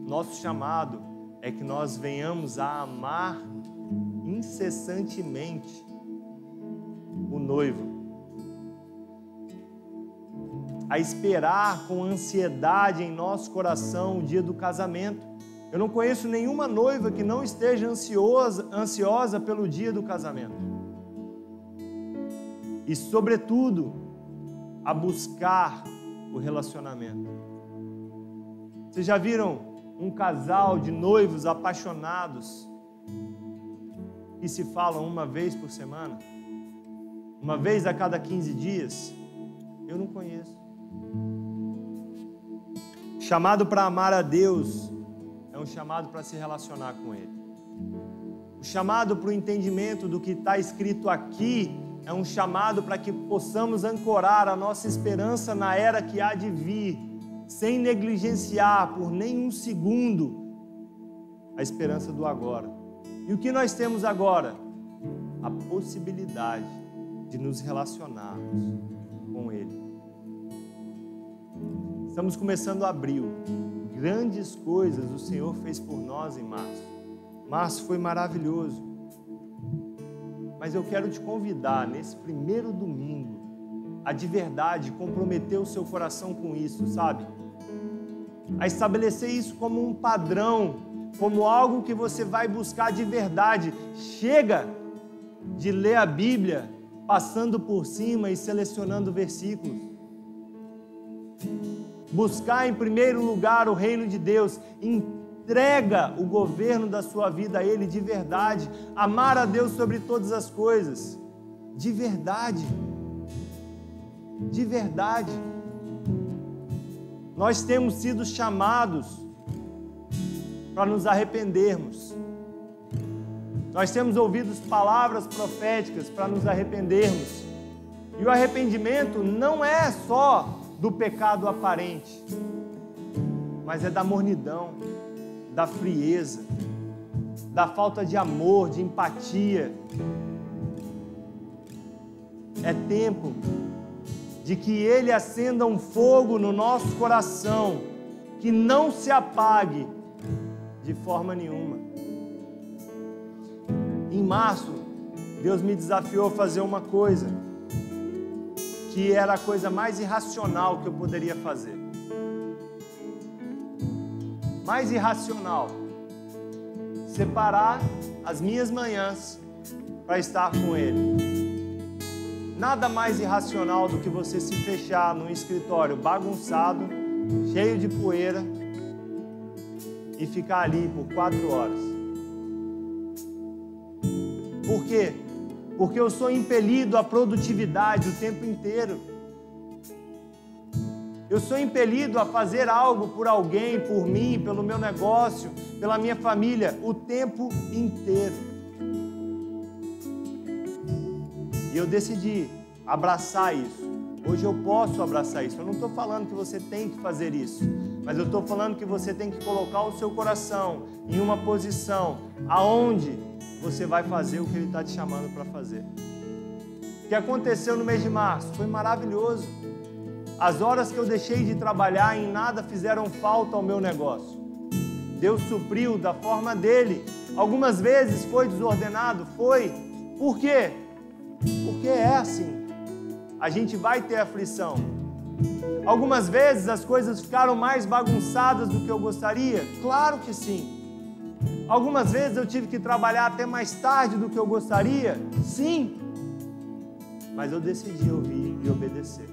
nosso chamado é que nós venhamos a amar incessantemente o noivo. A esperar com ansiedade em nosso coração o dia do casamento. Eu não conheço nenhuma noiva que não esteja ansiosa, ansiosa pelo dia do casamento. E, sobretudo, a buscar o relacionamento. Vocês já viram um casal de noivos apaixonados que se falam uma vez por semana? Uma vez a cada 15 dias? Eu não conheço. Chamado para amar a Deus é um chamado para se relacionar com Ele. O chamado para o entendimento do que está escrito aqui é um chamado para que possamos ancorar a nossa esperança na era que há de vir, sem negligenciar por nenhum segundo a esperança do agora. E o que nós temos agora? A possibilidade de nos relacionarmos com Ele. Estamos começando abril. Grandes coisas o Senhor fez por nós em março. Março foi maravilhoso. Mas eu quero te convidar nesse primeiro domingo a de verdade comprometer o seu coração com isso, sabe? A estabelecer isso como um padrão, como algo que você vai buscar de verdade. Chega de ler a Bíblia passando por cima e selecionando versículos. Buscar em primeiro lugar o reino de Deus, entrega o governo da sua vida a Ele de verdade, amar a Deus sobre todas as coisas, de verdade, de verdade. Nós temos sido chamados para nos arrependermos. Nós temos ouvido palavras proféticas para nos arrependermos. E o arrependimento não é só do pecado aparente, mas é da mornidão, da frieza, da falta de amor, de empatia. É tempo de que Ele acenda um fogo no nosso coração que não se apague de forma nenhuma. Em março, Deus me desafiou a fazer uma coisa que era a coisa mais irracional que eu poderia fazer. Mais irracional. Separar as minhas manhãs para estar com Ele. Nada mais irracional do que você se fechar num escritório bagunçado, cheio de poeira, e ficar ali por quatro horas. Por quê? porque eu sou impelido à produtividade o tempo inteiro. Eu sou impelido a fazer algo por alguém, por mim, pelo meu negócio, pela minha família, o tempo inteiro. E eu decidi abraçar isso. Hoje eu posso abraçar isso. Eu não estou falando que você tem que fazer isso, mas eu estou falando que você tem que colocar o seu coração em uma posição aonde você vai fazer o que Ele está te chamando para fazer. O que aconteceu no mês de março foi maravilhoso. As horas que eu deixei de trabalhar em nada fizeram falta ao meu negócio. Deus supriu da forma dele. Algumas vezes foi desordenado, foi. Por quê? Porque é assim. A gente vai ter aflição. Algumas vezes as coisas ficaram mais bagunçadas do que eu gostaria? Claro que sim. Algumas vezes eu tive que trabalhar até mais tarde do que eu gostaria, sim, mas eu decidi ouvir e obedecer.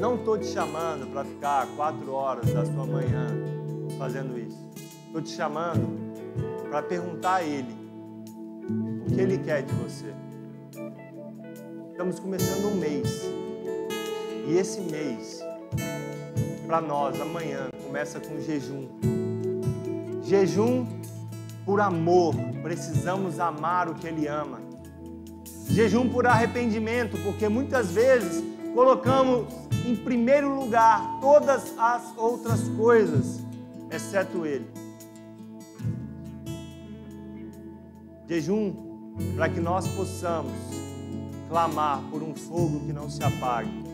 Não estou te chamando para ficar quatro horas da sua manhã fazendo isso. Estou te chamando para perguntar a Ele o que Ele quer de você. Estamos começando um mês e esse mês, para nós, amanhã, começa com jejum. Jejum por amor, precisamos amar o que Ele ama. Jejum por arrependimento, porque muitas vezes colocamos em primeiro lugar todas as outras coisas, exceto Ele. Jejum para que nós possamos clamar por um fogo que não se apague.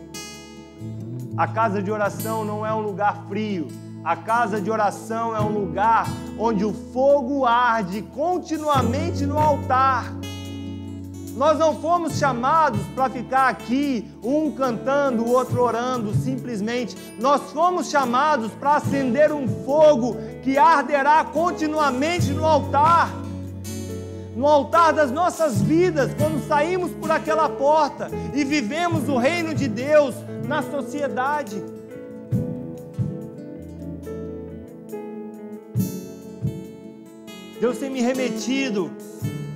A casa de oração não é um lugar frio, a casa de oração é um lugar onde o fogo arde continuamente no altar. Nós não fomos chamados para ficar aqui, um cantando, o outro orando, simplesmente. Nós fomos chamados para acender um fogo que arderá continuamente no altar. No altar das nossas vidas, quando saímos por aquela porta e vivemos o reino de Deus na sociedade. Deus tem me remetido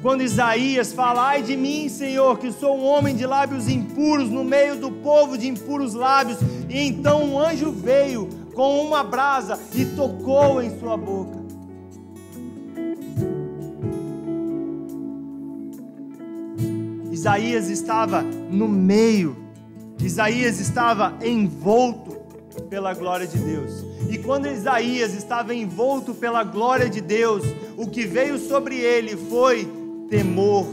quando Isaías fala: Ai de mim, Senhor, que sou um homem de lábios impuros, no meio do povo de impuros lábios. E então um anjo veio com uma brasa e tocou em sua boca. Isaías estava no meio, Isaías estava envolto pela glória de Deus. E quando Isaías estava envolto pela glória de Deus, o que veio sobre ele foi temor.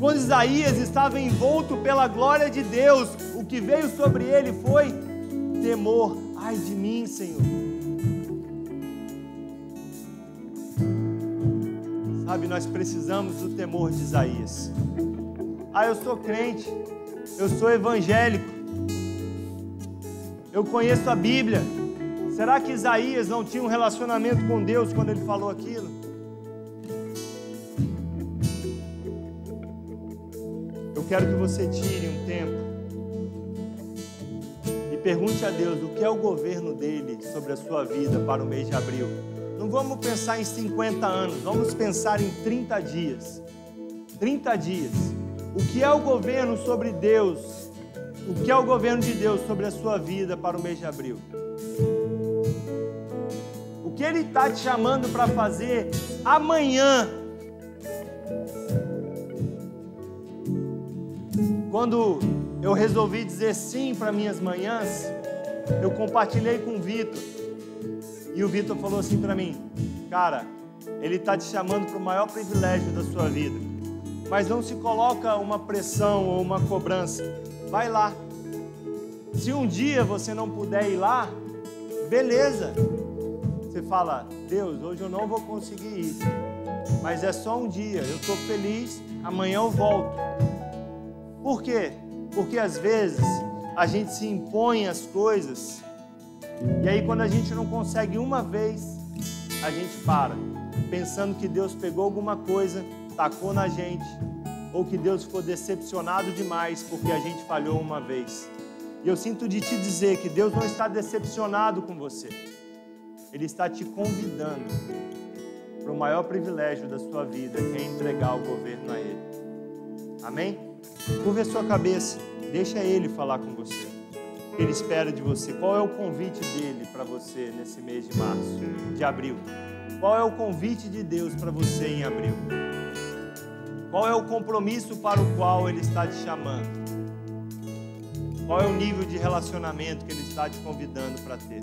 Quando Isaías estava envolto pela glória de Deus, o que veio sobre ele foi temor. Ai de mim, Senhor. Sabe, nós precisamos do temor de Isaías. Ah, eu sou crente, eu sou evangélico, eu conheço a Bíblia. Será que Isaías não tinha um relacionamento com Deus quando ele falou aquilo? Eu quero que você tire um tempo e pergunte a Deus o que é o governo dele sobre a sua vida para o mês de abril. Não vamos pensar em 50 anos, vamos pensar em 30 dias. 30 dias. O que é o governo sobre Deus? O que é o governo de Deus sobre a sua vida para o mês de abril? O que Ele está te chamando para fazer amanhã? Quando eu resolvi dizer sim para minhas manhãs, eu compartilhei com o Vitor. E o Vitor falou assim para mim: Cara, ele está te chamando para o maior privilégio da sua vida. Mas não se coloca uma pressão ou uma cobrança. Vai lá. Se um dia você não puder ir lá, beleza. Você fala: Deus, hoje eu não vou conseguir ir. Mas é só um dia. Eu estou feliz. Amanhã eu volto. Por quê? Porque às vezes a gente se impõe as coisas e aí, quando a gente não consegue uma vez, a gente para, pensando que Deus pegou alguma coisa, tacou na gente, ou que Deus ficou decepcionado demais porque a gente falhou uma vez. E eu sinto de te dizer que Deus não está decepcionado com você, Ele está te convidando para o maior privilégio da sua vida, que é entregar o governo a Ele. Amém? Curva a sua cabeça, deixa Ele falar com você Ele espera de você? Qual é o convite dele para você nesse mês de março, de abril? Qual é o convite de Deus para você em abril? Qual é o compromisso para o qual Ele está te chamando? Qual é o nível de relacionamento que Ele está te convidando para ter?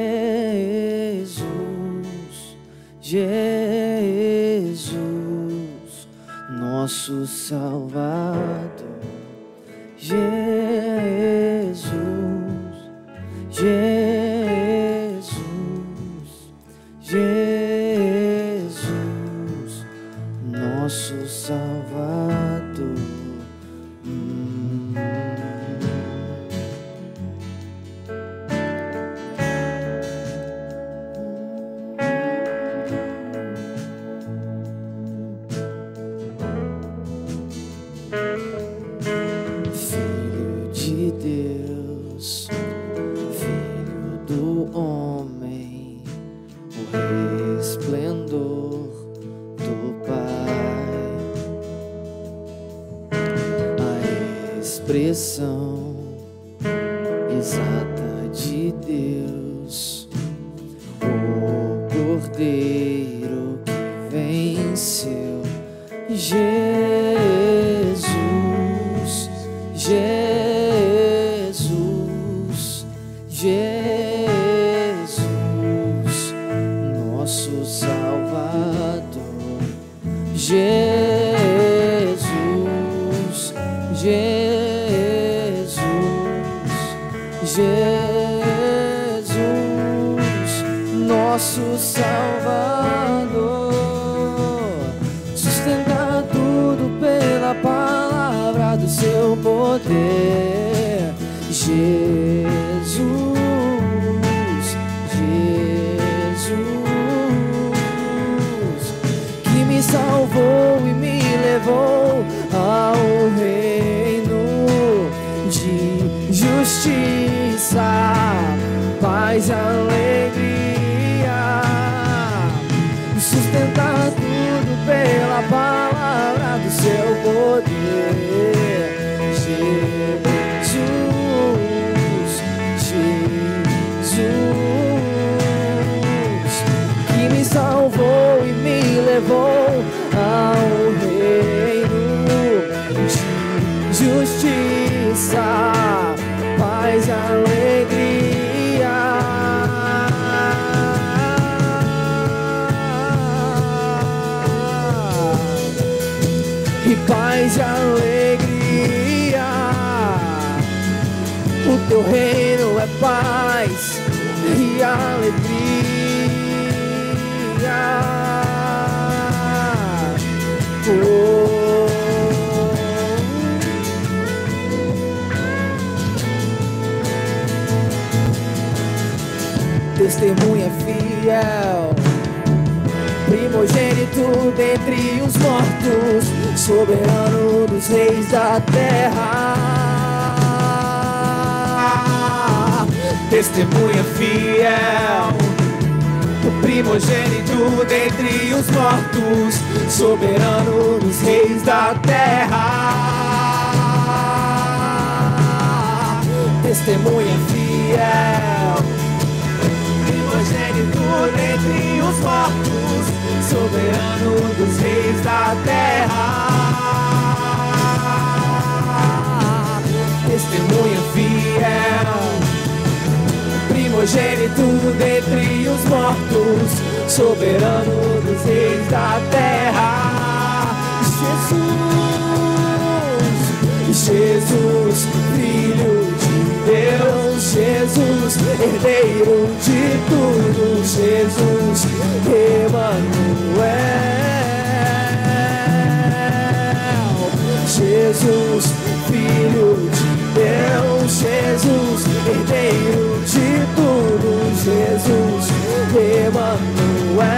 pela paz. Seu poder, Jesus, Jesus, que me salvou e me levou ao reino de justiça, paz e alegria, sustentar tudo pela palavra do seu poder. Dentre os mortos, soberano dos reis da terra. Testemunha fiel, o primogênito dentre os mortos, soberano dos reis da terra. Testemunha fiel primogênito dentre os mortos, soberano dos reis da terra. Testemunha fiel, primogênito dentre os mortos, soberano dos reis da terra. Jesus, Jesus, Filho Deus, Jesus, herdeiro de tudo, Jesus, Emmanuel, Jesus, Filho de Deus, Jesus, herdeiro de tudo, Jesus, Emmanuel,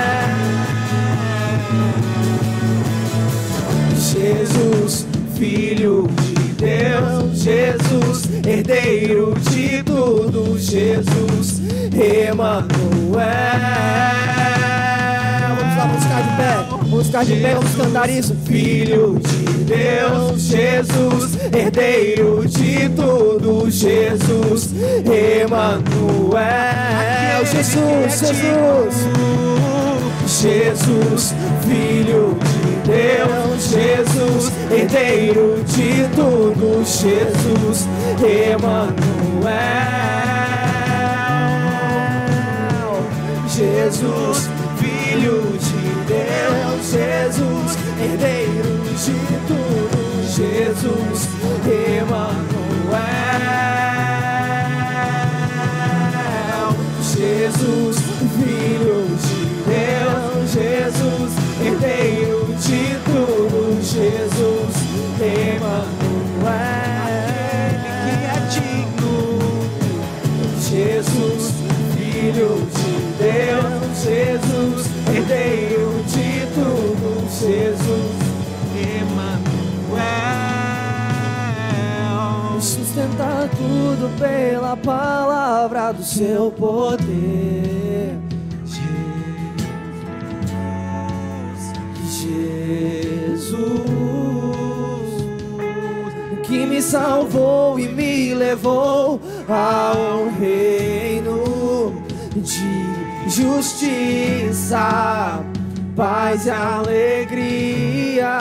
Jesus, Filho de Deus, Jesus, herdeiro de tudo, Jesus, Emmanuel. Vamos lá, vamos ficar de pé, vamos ficar de pé, vamos cantar isso. Filho de Deus, Jesus, herdeiro de tudo, Jesus, Emmanuel. Jesus, Jesus. Jesus, Filho de Deus, Jesus, herdeiro de tudo, Jesus, Emmanuel. Jesus, Filho de Deus, Jesus, herdeiro de tudo, Jesus, Emmanuel. Jesus, Filho de Deus, Jesus, herdeiro de tudo, Jesus, Emmanuel. Que é digno, Jesus, Filho de Deus, Jesus, herdeiro de tudo, Jesus, Emmanuel. Sustentar tudo pela palavra do seu poder. Jesus, salvou e me levou ao reino de justiça, paz e alegria.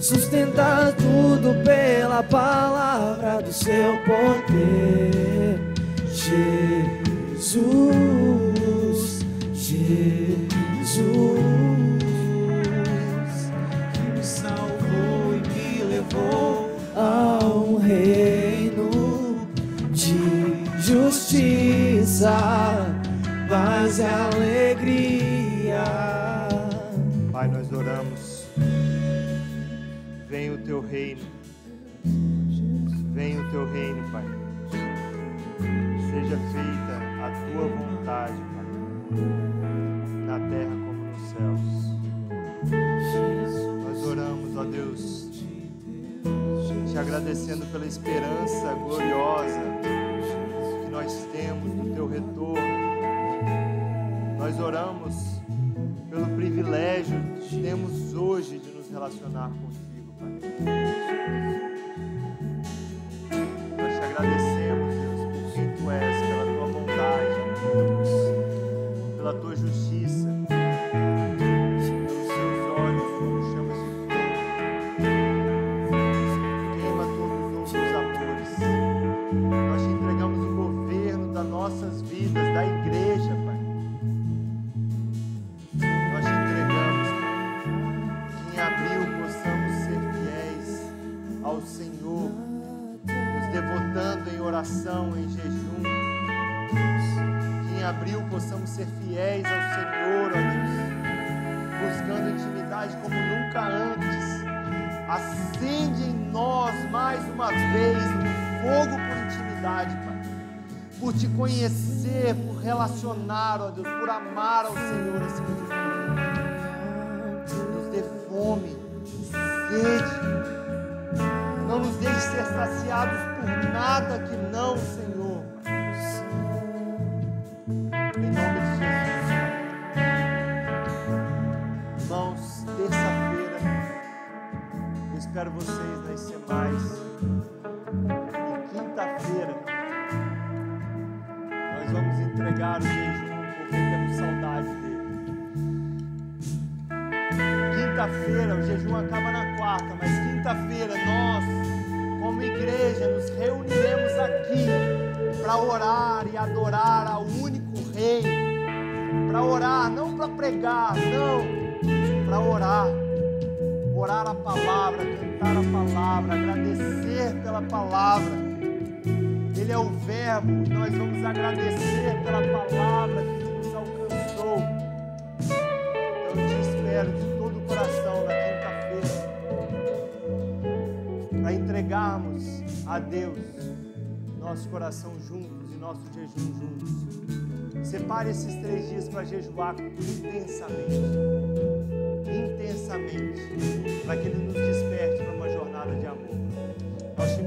Sustentar tudo pela palavra do seu poder, Jesus, Jesus, levou ao reino de justiça, paz e alegria. Pai, nós oramos. Venha o teu reino. Venha o teu reino, Pai. Seja feita a tua vontade, Pai, na terra como nos céus. Nós oramos, ó Deus, te agradecendo pela esperança gloriosa que nós temos do teu retorno. Nós oramos pelo privilégio que temos hoje de nos relacionar contigo, Pai. Nós te agradecemos, Deus, por quem tu és, pela tua bondade, pela tua justiça. Das nossas vidas, da igreja, Pai. Nós te entregamos, Pai. Que em abril possamos ser fiéis ao Senhor, nos devotando em oração, em jejum. Que em abril possamos ser fiéis ao Senhor, ó Deus, buscando intimidade como nunca antes. Acende em nós mais uma vez um fogo por intimidade, Pai por te conhecer, por relacionar, ó Deus, por amar ao Senhor acima de tudo. Nos dê fome, sede. Não nos deixe ser saciados por nada que não, Senhor. Em nome de Jesus. Irmãos, terça-feira, eu espero vocês nas semais. Mas quinta-feira nós, como igreja, nos reuniremos aqui para orar e adorar ao único Rei. Para orar, não para pregar, não, para orar. Orar a palavra, cantar a palavra, agradecer pela palavra. Ele é o Verbo, nós vamos agradecer pela palavra que nos alcançou. Eu te espero de entregarmos a Deus nosso coração juntos e nosso jejum juntos. Separe esses três dias para jejuar intensamente. Intensamente. Para que Ele nos desperte para uma jornada de amor.